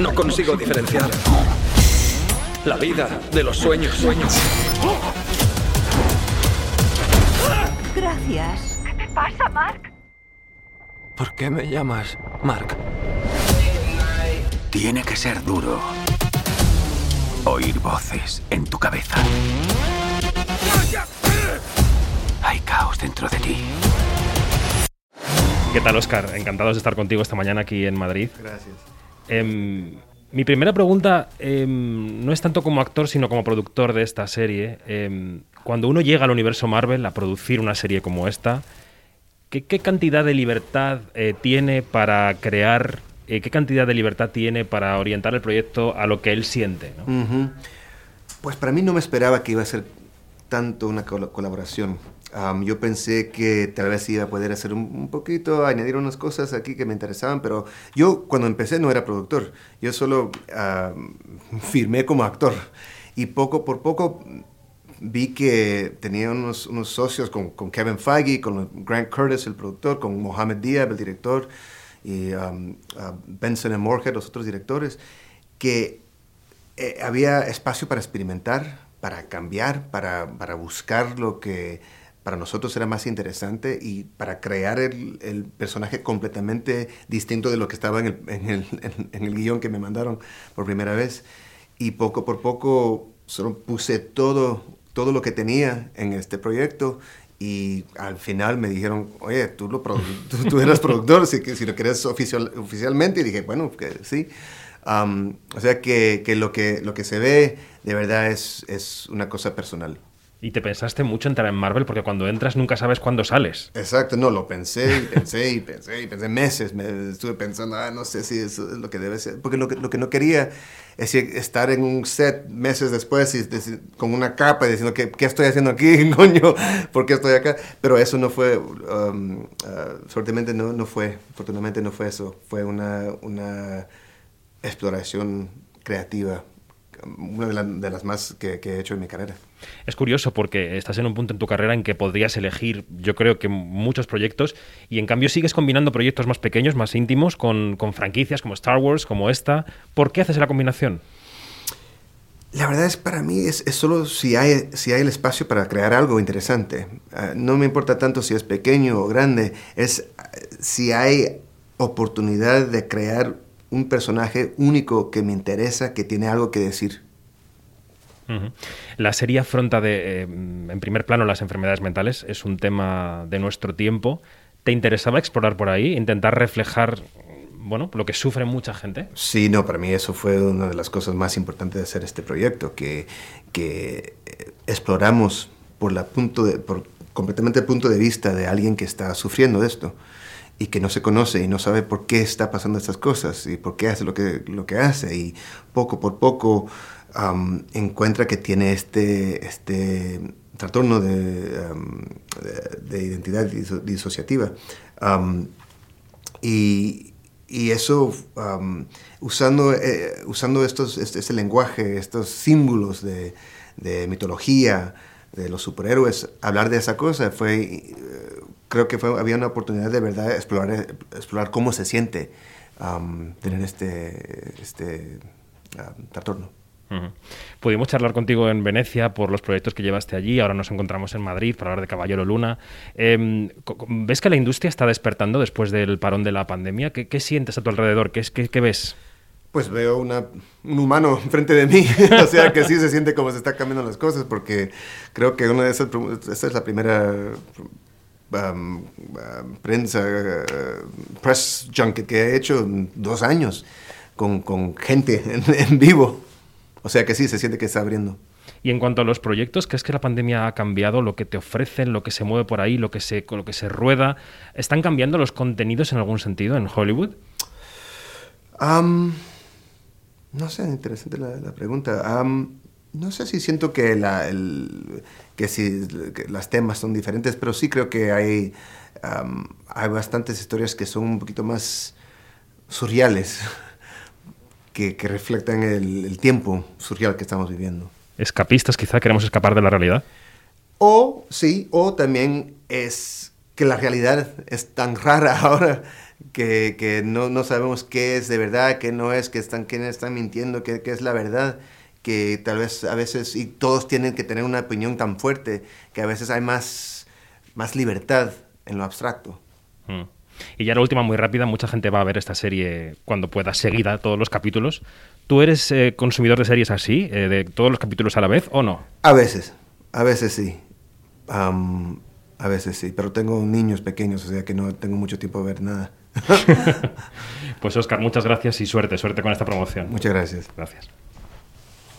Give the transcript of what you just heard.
No consigo diferenciar la vida de los sueños. Sueños. Gracias. ¿Qué te pasa, Mark? ¿Por qué me llamas Mark? Tiene que ser duro oír voces en tu cabeza. Hay caos dentro de ti. ¿Qué tal, Oscar? Encantados de estar contigo esta mañana aquí en Madrid. Gracias. Em, mi primera pregunta em, no es tanto como actor, sino como productor de esta serie. Em, cuando uno llega al universo Marvel a producir una serie como esta, ¿qué, cantidad de libertad eh, tiene para crear, eh, qué cantidad de libertad tiene para orientar el proyecto a lo que él siente? Pues para mí no me esperaba que iba a ser tanto una col- colaboración. Am, yo pensé que tal vez iba a poder hacer un, un poquito, añadir unas cosas aquí que me interesaban, pero yo cuando empecé no era productor, yo solo am, firmé como actor. Y poco por poco vi que tenía unos, unos socios con, con Kevin Feige, con Grant Curtis, el productor, con Mohamed Diab, el director, y um, uh, Benson y los otros directores, que eh, había espacio para experimentar, para cambiar, para, para buscar lo que para nosotros era más interesante y para crear el, el personaje completamente distinto de lo que estaba en el, en, el, en- el guion que me mandaron por primera vez. Y poco por poco solo puse todo, todo lo que tenía en este proyecto y al final me dijeron, oye, tú, lo produ- tú, tú eres productor, si, si lo quieres oficial, oficialmente. Y dije, bueno, que sí. Am, o sea que, que lo que lo que se ve de verdad es, es una cosa personal. Y te pensaste mucho entrar en Marvel porque cuando entras nunca sabes cuándo sales. Exacto, no, lo pensé y pensé y pensé y pensé meses. Me estuve pensando, ah, no sé si eso es lo que debe ser. Porque lo que, lo que no quería es estar en un set meses después y con una capa y diciendo, ¿qué, qué estoy haciendo aquí, coño? ¿Por qué estoy acá? Pero eso no fue, um, suertemente no, no fue, afortunadamente no fue eso. Fue una, una exploración creativa, una de, la- de las más que, que he hecho en mi carrera. Es curioso porque estás en un punto en tu carrera en que podrías elegir, yo creo que muchos proyectos, y en cambio sigues combinando proyectos más pequeños, más íntimos, con, con franquicias como Star Wars, como esta. ¿Por qué haces la combinación? La verdad es para mí es, es solo si hay, si hay el espacio para crear algo interesante. Ah, no me importa tanto si es pequeño o grande, es ah, si hay oportunidad de crear un personaje único que me interesa, que tiene algo que decir. La serie afronta de, eh, en primer plano las enfermedades mentales, es un tema de nuestro tiempo. ¿Te interesaba explorar por ahí, intentar reflejar bueno, lo que sufre mucha gente? Sí, no, para mí eso fue una de las cosas más importantes de hacer este proyecto, que, que eh, exploramos por la punto de, por completamente el punto de vista de alguien que está sufriendo de esto y que no se conoce y no sabe por qué está pasando estas cosas y por qué hace lo que, lo que hace y poco por poco am, encuentra que tiene este, este trastorno de, am, de, de identidad diso- disociativa. Am, y, y eso, um, usando, eh, usando estos, este, este lenguaje, estos símbolos de, de mitología, de los superhéroes, hablar de esa cosa fue, creo que fue, había una oportunidad de verdad explorar, explorar cómo se siente um, tener este, este trastorno. Pudimos charlar contigo en Venecia por los proyectos que llevaste allí, ahora nos encontramos en Madrid para hablar de Caballero Luna. Co- ¿Ves que la industria está despertando después del parón de la pandemia? ¿Qué, qué sientes a tu alrededor? ¿Qué, qué- qué ves? Pues veo una, un humano enfrente de mí, o sea que sí se siente como se está cambiando las cosas, porque creo que una de esas, esta es la primera um, um, prensa, uh, press junket que he hecho en dos años con, con gente en, en vivo, o sea que sí se siente que está abriendo. Y en cuanto a los proyectos, ¿crees que la pandemia ha cambiado lo que te ofrecen, lo que se mueve por ahí, lo que se, lo que se rueda? ¿Están cambiando los contenidos en algún sentido en Hollywood? Am, no sé, interesante la, la pregunta. No sé si siento que, la, el, que si que las temas son diferentes, pero sí creo que hay, hay bastantes historias que son un poquito más surreales, que, que reflejan el, el tiempo surreal que estamos viviendo. Escapistas, quizá queremos escapar de la realidad. O sí, o también es que la realidad es tan rara ahora que, que no, no, sabemos qué es de verdad, qué no es, que están, quiénes están mintiendo, qué, qué, es la verdad, que tal vez a veces, y todos tienen que tener una opinión tan fuerte, que a veces hay más, más libertad en lo abstracto. Mm. Y ya la última, muy rápida, mucha gente va a ver esta serie cuando pueda, seguida, todos los capítulos. ¿Tú eres eh, consumidor de series así, eh, de todos los capítulos a la vez o no? A veces, a veces sí. Um, a veces sí, pero tengo niños pequeños, o sea que no tengo mucho tiempo de ver nada. pues Oscar, muchas gracias y suerte, suerte con esta promoción. Muchas gracias. Gracias.